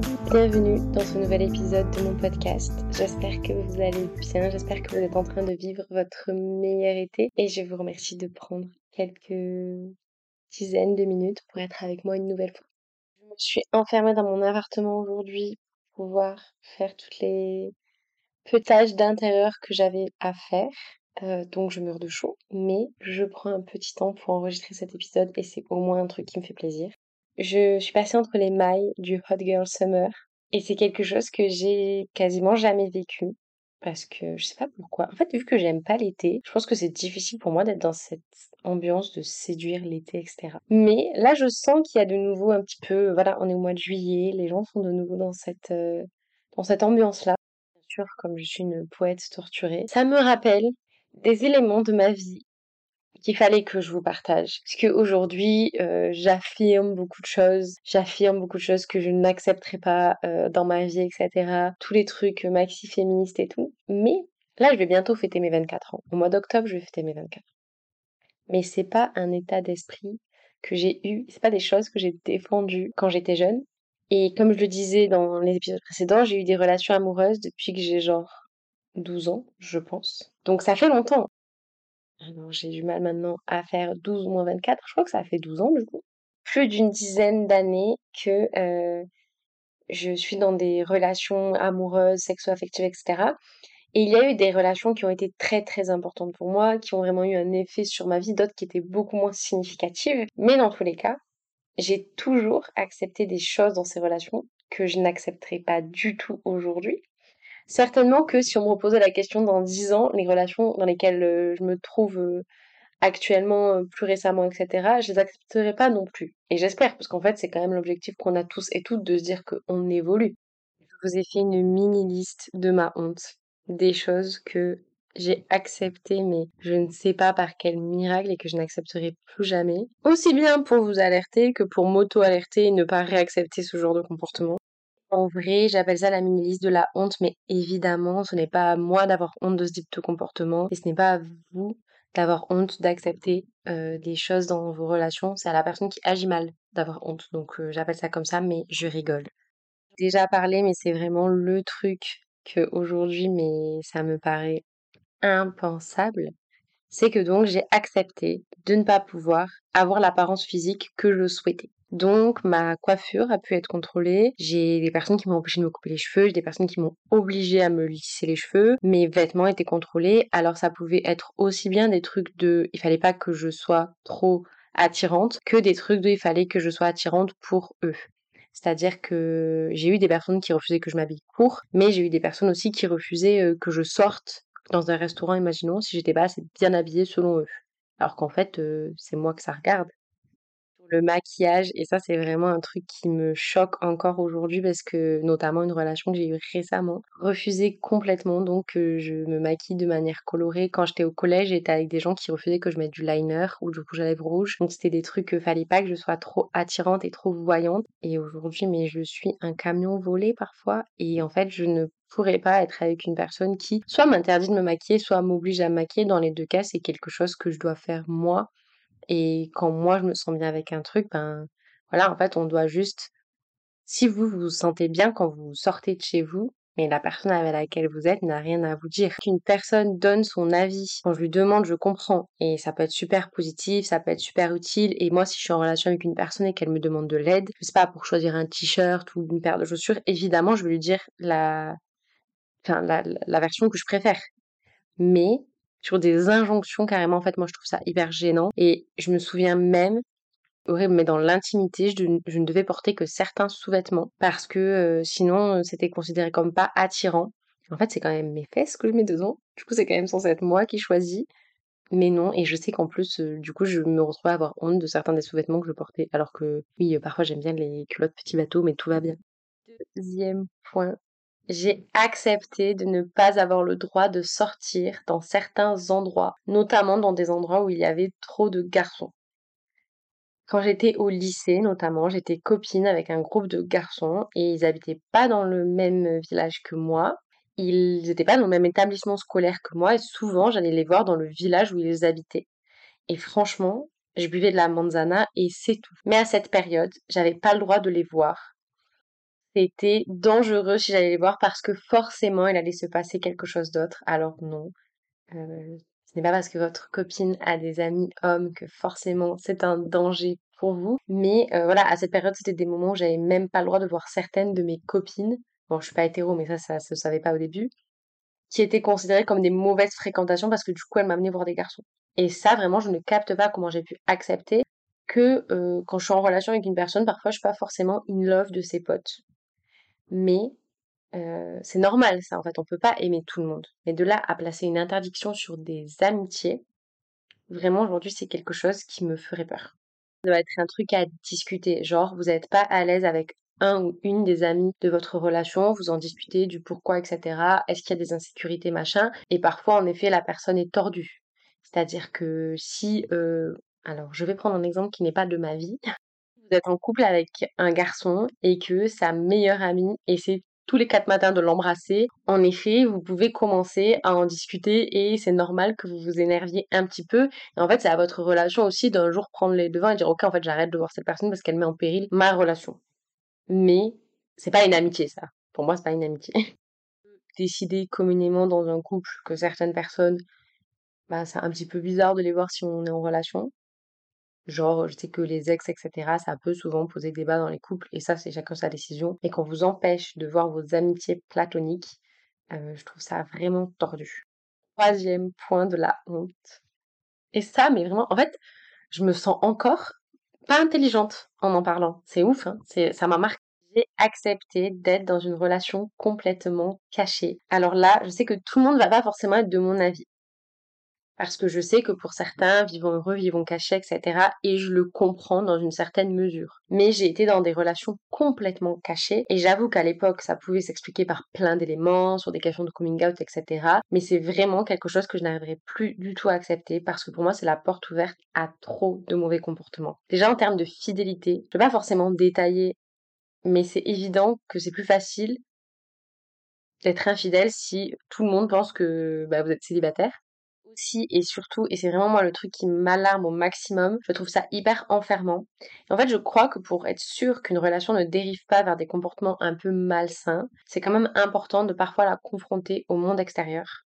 Bienvenue dans ce nouvel épisode de mon podcast. J'espère que vous allez bien, j'espère que vous êtes en train de vivre votre meilleur été et je vous remercie de prendre quelques dizaines de minutes pour être avec moi une nouvelle fois. Je me suis enfermée dans mon appartement aujourd'hui pour pouvoir faire toutes les petits d'intérieur que j'avais à faire. Euh, donc je meurs de chaud, mais je prends un petit temps pour enregistrer cet épisode et c'est au moins un truc qui me fait plaisir. Je suis passée entre les mailles du Hot Girl Summer et c'est quelque chose que j'ai quasiment jamais vécu parce que je sais pas pourquoi. En fait, vu que j'aime pas l'été, je pense que c'est difficile pour moi d'être dans cette ambiance de séduire l'été, etc. Mais là, je sens qu'il y a de nouveau un petit peu, voilà, on est au mois de juillet, les gens sont de nouveau dans cette, euh, dans cette ambiance-là. Bien sûr, comme je suis une poète torturée, ça me rappelle des éléments de ma vie qu'il fallait que je vous partage. Parce qu'aujourd'hui, euh, j'affirme beaucoup de choses, j'affirme beaucoup de choses que je n'accepterai pas euh, dans ma vie, etc. Tous les trucs maxi-féministes et tout. Mais là, je vais bientôt fêter mes 24 ans. Au mois d'octobre, je vais fêter mes 24 Mais c'est pas un état d'esprit que j'ai eu, c'est pas des choses que j'ai défendues quand j'étais jeune. Et comme je le disais dans les épisodes précédents, j'ai eu des relations amoureuses depuis que j'ai genre 12 ans, je pense. Donc ça fait longtemps. Alors j'ai du mal maintenant à faire 12 ou moins 24. Je crois que ça fait 12 ans du coup. Plus d'une dizaine d'années que je suis dans des relations amoureuses, sexo-affectives, etc. Et il y a eu des relations qui ont été très très importantes pour moi, qui ont vraiment eu un effet sur ma vie, d'autres qui étaient beaucoup moins significatives. Mais dans tous les cas, j'ai toujours accepté des choses dans ces relations que je n'accepterai pas du tout aujourd'hui. Certainement que si on me reposait la question dans 10 ans, les relations dans lesquelles euh, je me trouve euh, actuellement, euh, plus récemment, etc., je les accepterais pas non plus. Et j'espère, parce qu'en fait, c'est quand même l'objectif qu'on a tous et toutes de se dire qu'on évolue. Je vous ai fait une mini liste de ma honte, des choses que j'ai acceptées, mais je ne sais pas par quel miracle et que je n'accepterai plus jamais. Aussi bien pour vous alerter que pour m'auto-alerter et ne pas réaccepter ce genre de comportement. En vrai, j'appelle ça la mini-liste de la honte, mais évidemment, ce n'est pas à moi d'avoir honte de ce type de comportement et ce n'est pas à vous d'avoir honte d'accepter des choses dans vos relations. C'est à la personne qui agit mal d'avoir honte. Donc j'appelle ça comme ça, mais je rigole. Déjà parlé, mais c'est vraiment le truc que aujourd'hui, mais ça me paraît impensable. C'est que donc j'ai accepté de ne pas pouvoir avoir l'apparence physique que je souhaitais. Donc ma coiffure a pu être contrôlée. J'ai des personnes qui m'ont empêché de me couper les cheveux, j'ai des personnes qui m'ont obligé à me lisser les cheveux. Mes vêtements étaient contrôlés. Alors ça pouvait être aussi bien des trucs de il fallait pas que je sois trop attirante que des trucs de il fallait que je sois attirante pour eux. C'est-à-dire que j'ai eu des personnes qui refusaient que je m'habille court, mais j'ai eu des personnes aussi qui refusaient euh, que je sorte dans un restaurant, imaginons, si j'étais pas assez bien habillée selon eux. Alors qu'en fait, euh, c'est moi que ça regarde le maquillage et ça c'est vraiment un truc qui me choque encore aujourd'hui parce que notamment une relation que j'ai eue récemment refusait complètement. Donc que je me maquille de manière colorée. Quand j'étais au collège j'étais avec des gens qui refusaient que je mette du liner ou du rouge à lèvres rouge. Donc c'était des trucs que fallait pas que je sois trop attirante et trop voyante. Et aujourd'hui mais je suis un camion volé parfois et en fait je ne pourrais pas être avec une personne qui soit m'interdit de me maquiller, soit m'oblige à me maquiller. Dans les deux cas, c'est quelque chose que je dois faire moi et quand moi je me sens bien avec un truc, ben voilà, en fait, on doit juste, si vous vous sentez bien quand vous sortez de chez vous, mais la personne avec laquelle vous êtes n'a rien à vous dire. Qu'une personne donne son avis, quand je lui demande, je comprends. Et ça peut être super positif, ça peut être super utile. Et moi, si je suis en relation avec une personne et qu'elle me demande de l'aide, je sais pas, pour choisir un t-shirt ou une paire de chaussures, évidemment, je vais lui dire la, enfin, la, la version que je préfère. Mais sur des injonctions carrément. En fait, moi, je trouve ça hyper gênant. Et je me souviens même, horrible, mais dans l'intimité, je, ne devais porter que certains sous-vêtements parce que euh, sinon, euh, c'était considéré comme pas attirant. En fait, c'est quand même mes fesses que je mets dedans. Du coup, c'est quand même censé être moi qui choisis. Mais non, et je sais qu'en plus, euh, du coup, je me retrouve à avoir honte de certains des sous-vêtements que je portais. Alors que, oui, parfois j'aime bien les culottes petits bateaux, mais tout va bien. Deuxième point j'ai accepté de ne pas avoir le droit de sortir dans certains endroits, notamment dans des endroits où il y avait trop de garçons. Quand j'étais au lycée, notamment, j'étais copine avec un groupe de garçons et ils habitaient pas dans le même village que moi. Ils n'étaient pas dans le même établissement scolaire que moi et souvent j'allais les voir dans le village où ils habitaient. Et franchement, je buvais de la manzana et c'est tout. Mais à cette période, j'avais pas le droit de les voir c'était dangereux si j'allais les voir parce que forcément il allait se passer quelque chose d'autre. Alors non. Euh, ce n'est pas parce que votre copine a des amis hommes que forcément c'est un danger pour vous. Mais euh, voilà, à cette période, c'était des moments où j'avais même pas le droit de voir certaines de mes copines. Bon, je suis pas hétéro, mais ça, ça se savait pas au début. Qui étaient considérées comme des mauvaises fréquentations parce que du coup, elles m'amenaient voir des garçons. Et ça, vraiment, je ne capte pas comment j'ai pu accepter que euh, quand je suis en relation avec une personne, parfois, je suis pas forcément in love de ses potes. Mais euh, c'est normal, ça, en fait. On peut pas aimer tout le monde. Mais de là à placer une interdiction sur des amitiés, vraiment, aujourd'hui, c'est quelque chose qui me ferait peur. Ça doit être un truc à discuter. Genre, vous n'êtes pas à l'aise avec un ou une des amis de votre relation, vous en discutez du pourquoi, etc. Est-ce qu'il y a des insécurités, machin? Et parfois, en effet, la personne est tordue. C'est-à-dire que si... Euh... Alors, je vais prendre un exemple qui n'est pas de ma vie. Êtes en couple avec un garçon et que sa meilleure amie essaie tous les quatre matins de l'embrasser. En effet, vous pouvez commencer à en discuter et c'est normal que vous vous énerviez un petit peu. En fait, c'est à votre relation aussi d'un jour prendre les devants et dire ok, en fait, j'arrête de voir cette personne parce qu'elle met en péril ma relation. Mais c'est pas une amitié, ça. Pour moi, c'est pas une amitié. Décider communément dans un couple que certaines personnes, bah, c'est un petit peu bizarre de les voir si on est en relation. Genre, je sais que les ex, etc., ça peut souvent poser débat dans les couples, et ça, c'est chacun sa décision. Et qu'on vous empêche de voir vos amitiés platoniques, euh, je trouve ça vraiment tordu. Troisième point de la honte. Et ça, mais vraiment, en fait, je me sens encore pas intelligente en en parlant. C'est ouf, hein ça m'a marqué. J'ai accepté d'être dans une relation complètement cachée. Alors là, je sais que tout le monde va pas forcément être de mon avis parce que je sais que pour certains, vivons heureux, vivons cachés, etc. Et je le comprends dans une certaine mesure. Mais j'ai été dans des relations complètement cachées, et j'avoue qu'à l'époque, ça pouvait s'expliquer par plein d'éléments, sur des questions de coming out, etc. Mais c'est vraiment quelque chose que je n'arriverai plus du tout à accepter, parce que pour moi, c'est la porte ouverte à trop de mauvais comportements. Déjà en termes de fidélité, je ne vais pas forcément détailler, mais c'est évident que c'est plus facile d'être infidèle si tout le monde pense que bah, vous êtes célibataire et surtout, et c'est vraiment moi le truc qui m'alarme au maximum, je trouve ça hyper enfermant. en fait, je crois que pour être sûr qu'une relation ne dérive pas vers des comportements un peu malsains, c'est quand même important de parfois la confronter au monde extérieur.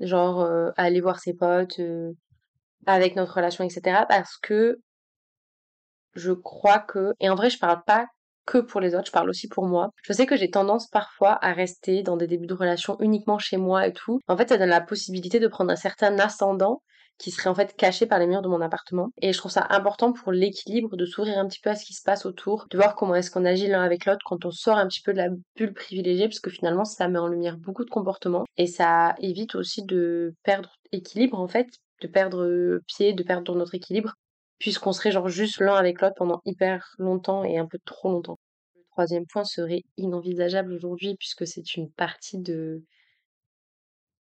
Genre, euh, aller voir ses potes euh, avec notre relation, etc. Parce que je crois que, et en vrai, je parle pas que pour les autres, je parle aussi pour moi. Je sais que j'ai tendance parfois à rester dans des débuts de relation uniquement chez moi et tout. En fait, ça donne la possibilité de prendre un certain ascendant qui serait en fait caché par les murs de mon appartement. Et je trouve ça important pour l'équilibre de s'ouvrir un petit peu à ce qui se passe autour, de voir comment est-ce qu'on agit l'un avec l'autre quand on sort un petit peu de la bulle privilégiée, parce que finalement ça met en lumière beaucoup de comportements et ça évite aussi de perdre équilibre en fait, de perdre pied, de perdre notre équilibre puisqu'on serait genre juste l'un avec l'autre pendant hyper longtemps et un peu trop longtemps. Le troisième point serait inenvisageable aujourd'hui puisque c'est une partie de...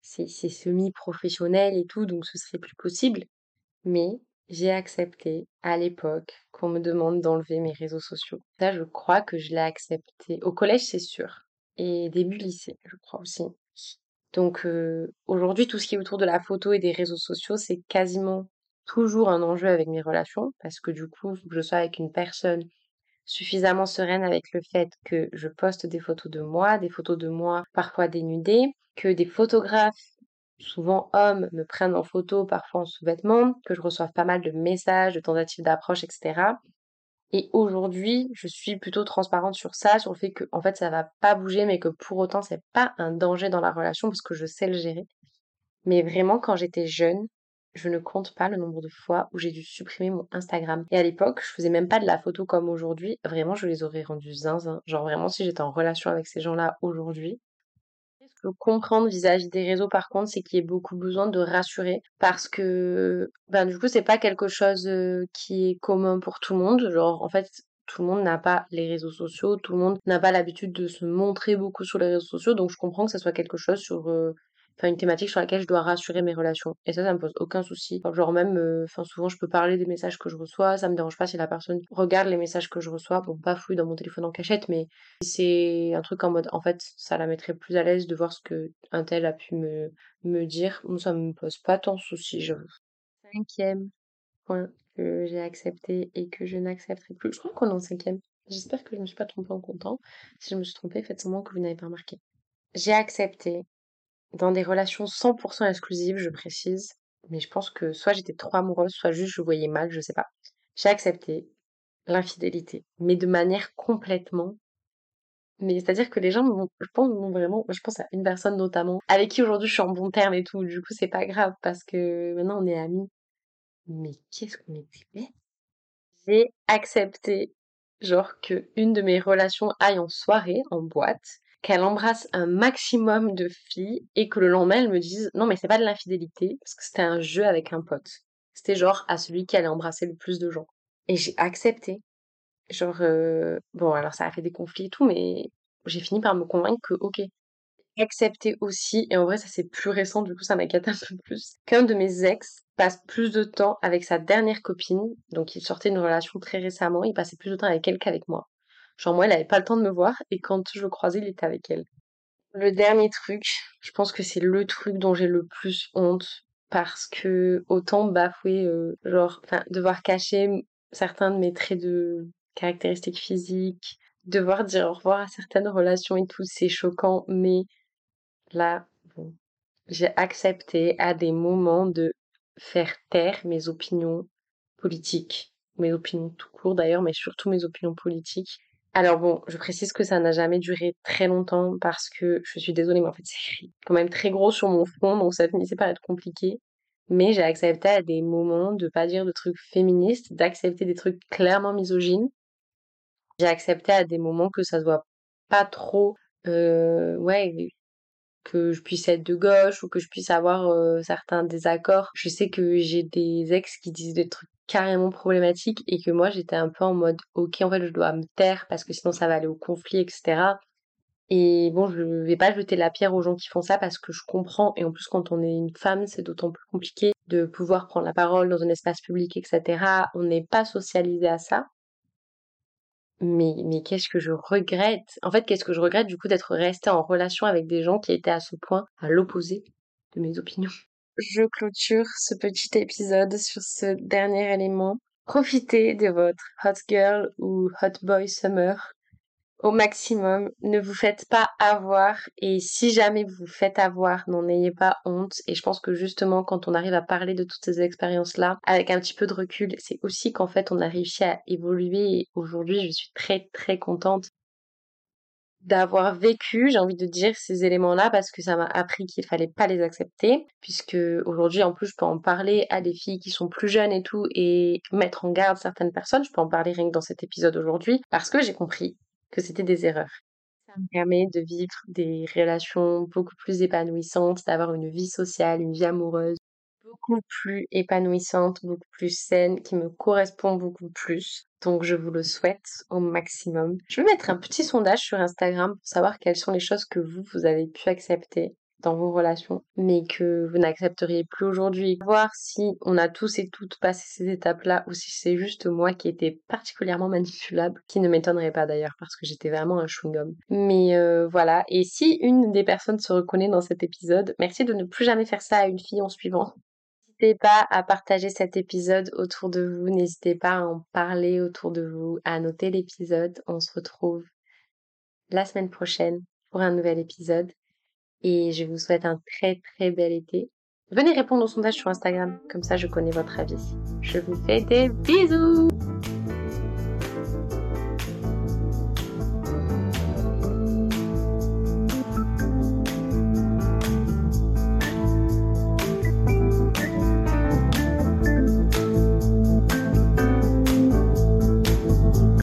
C'est semi-professionnel et tout, donc ce serait plus possible. Mais j'ai accepté à l'époque qu'on me demande d'enlever mes réseaux sociaux. Ça, je crois que je l'ai accepté. Au collège, c'est sûr. Et début lycée, je crois aussi. Donc euh, aujourd'hui, tout ce qui est autour de la photo et des réseaux sociaux, c'est quasiment toujours un enjeu avec mes relations parce que du coup, je sois avec une personne suffisamment sereine avec le fait que je poste des photos de moi, des photos de moi parfois dénudées, que des photographes, souvent hommes, me prennent en photo, parfois en sous-vêtements, que je reçoive pas mal de messages, de tentatives d'approche, etc. Et aujourd'hui, je suis plutôt transparente sur ça, sur le fait que en fait ça va pas bouger, mais que pour autant c'est pas un danger dans la relation parce que je sais le gérer. Mais vraiment, quand j'étais jeune, je ne compte pas le nombre de fois où j'ai dû supprimer mon Instagram. Et à l'époque, je faisais même pas de la photo comme aujourd'hui. Vraiment, je les aurais rendus zinzin. Genre vraiment, si j'étais en relation avec ces gens-là aujourd'hui. Ce que je comprendre vis-à-vis des réseaux, par contre, c'est qu'il y a beaucoup besoin de rassurer parce que, ben, du coup, c'est pas quelque chose euh, qui est commun pour tout le monde. Genre, en fait, tout le monde n'a pas les réseaux sociaux, tout le monde n'a pas l'habitude de se montrer beaucoup sur les réseaux sociaux, donc je comprends que ça soit quelque chose sur euh, une thématique sur laquelle je dois rassurer mes relations. Et ça, ça me pose aucun souci. Genre même, euh, enfin souvent je peux parler des messages que je reçois, ça me dérange pas si la personne regarde les messages que je reçois, bon pas fouille dans mon téléphone en cachette, mais c'est un truc en mode, en fait, ça la mettrait plus à l'aise de voir ce que un tel a pu me, dire. Ça me pose pas tant de soucis, j'avoue. Cinquième point que j'ai accepté et que je n'accepterai plus. Je crois qu'on est en cinquième. J'espère que je me suis pas trompée en comptant. Si je me suis trompée, faites semblant que vous n'avez pas remarqué. J'ai accepté, dans des relations 100% exclusives, je précise, mais je pense que soit j'étais trop amoureuse, soit juste je voyais mal, je sais pas. J'ai accepté l'infidélité, mais de manière complètement mais c'est-à-dire que les gens, je pense, vraiment, je pense à une personne notamment, avec qui aujourd'hui je suis en bon terme et tout. Du coup, c'est pas grave parce que maintenant on est amis. Mais qu'est-ce qu'on était bête. J'ai accepté, genre, que une de mes relations aille en soirée, en boîte, qu'elle embrasse un maximum de filles et que le lendemain elle me dise non mais c'est pas de l'infidélité parce que c'était un jeu avec un pote. C'était genre à celui qui allait embrasser le plus de gens. Et j'ai accepté. Genre, euh, bon, alors ça a fait des conflits et tout, mais j'ai fini par me convaincre que, ok, accepter aussi, et en vrai, ça c'est plus récent, du coup, ça m'inquiète un peu plus, qu'un de mes ex passe plus de temps avec sa dernière copine, donc il sortait d'une relation très récemment, il passait plus de temps avec elle qu'avec moi. Genre, moi, elle avait pas le temps de me voir, et quand je le croisais, il était avec elle. Le dernier truc, je pense que c'est le truc dont j'ai le plus honte, parce que autant bafouer, euh, genre, enfin, devoir cacher certains de mes traits de caractéristiques physiques, devoir dire au revoir à certaines relations et tout, c'est choquant, mais là, bon, j'ai accepté à des moments de faire taire mes opinions politiques, mes opinions tout court d'ailleurs, mais surtout mes opinions politiques. Alors bon, je précise que ça n'a jamais duré très longtemps parce que je suis désolée, mais en fait c'est quand même très gros sur mon front, donc ça finissait par être compliqué. Mais j'ai accepté à des moments de pas dire de trucs féministes, d'accepter des trucs clairement misogynes, j'ai accepté à des moments que ça se voit pas trop, euh, ouais, que je puisse être de gauche ou que je puisse avoir euh, certains désaccords. Je sais que j'ai des ex qui disent des trucs carrément problématiques et que moi j'étais un peu en mode ok en fait je dois me taire parce que sinon ça va aller au conflit etc. Et bon je vais pas jeter la pierre aux gens qui font ça parce que je comprends et en plus quand on est une femme c'est d'autant plus compliqué de pouvoir prendre la parole dans un espace public etc. On n'est pas socialisé à ça. Mais, mais qu'est-ce que je regrette? En fait, qu'est-ce que je regrette du coup d'être restée en relation avec des gens qui étaient à ce point à l'opposé de mes opinions? Je clôture ce petit épisode sur ce dernier élément. Profitez de votre hot girl ou hot boy summer au maximum. Ne vous faites pas avoir et si jamais vous vous faites avoir, n'en ayez pas honte. Et je pense que justement, quand on arrive à parler de toutes ces expériences-là, avec un petit peu de recul, c'est aussi qu'en fait, on a réussi à évoluer. Et aujourd'hui, je suis très très contente d'avoir vécu, j'ai envie de dire, ces éléments-là parce que ça m'a appris qu'il fallait pas les accepter puisque aujourd'hui en plus je peux en parler à des filles qui sont plus jeunes et tout et mettre en garde certaines personnes, je peux en parler rien que dans cet épisode aujourd'hui parce que j'ai compris que c'était des erreurs. Ça me permet de vivre des relations beaucoup plus épanouissantes, d'avoir une vie sociale, une vie amoureuse beaucoup plus épanouissante, beaucoup plus saine, qui me correspond beaucoup plus. Donc je vous le souhaite au maximum. Je vais mettre un petit sondage sur Instagram pour savoir quelles sont les choses que vous, vous avez pu accepter dans vos relations, mais que vous n'accepteriez plus aujourd'hui. Voir si on a tous et toutes passé ces étapes-là ou si c'est juste moi qui étais particulièrement manipulable, qui ne m'étonnerait pas d'ailleurs parce que j'étais vraiment un chewing-gum. Mais euh, voilà, et si une des personnes se reconnaît dans cet épisode, merci de ne plus jamais faire ça à une fille en suivant. N'hésitez pas à partager cet épisode autour de vous, n'hésitez pas à en parler autour de vous, à noter l'épisode. On se retrouve la semaine prochaine pour un nouvel épisode et je vous souhaite un très très bel été. Venez répondre au sondage sur Instagram, comme ça je connais votre avis. Je vous fais des bisous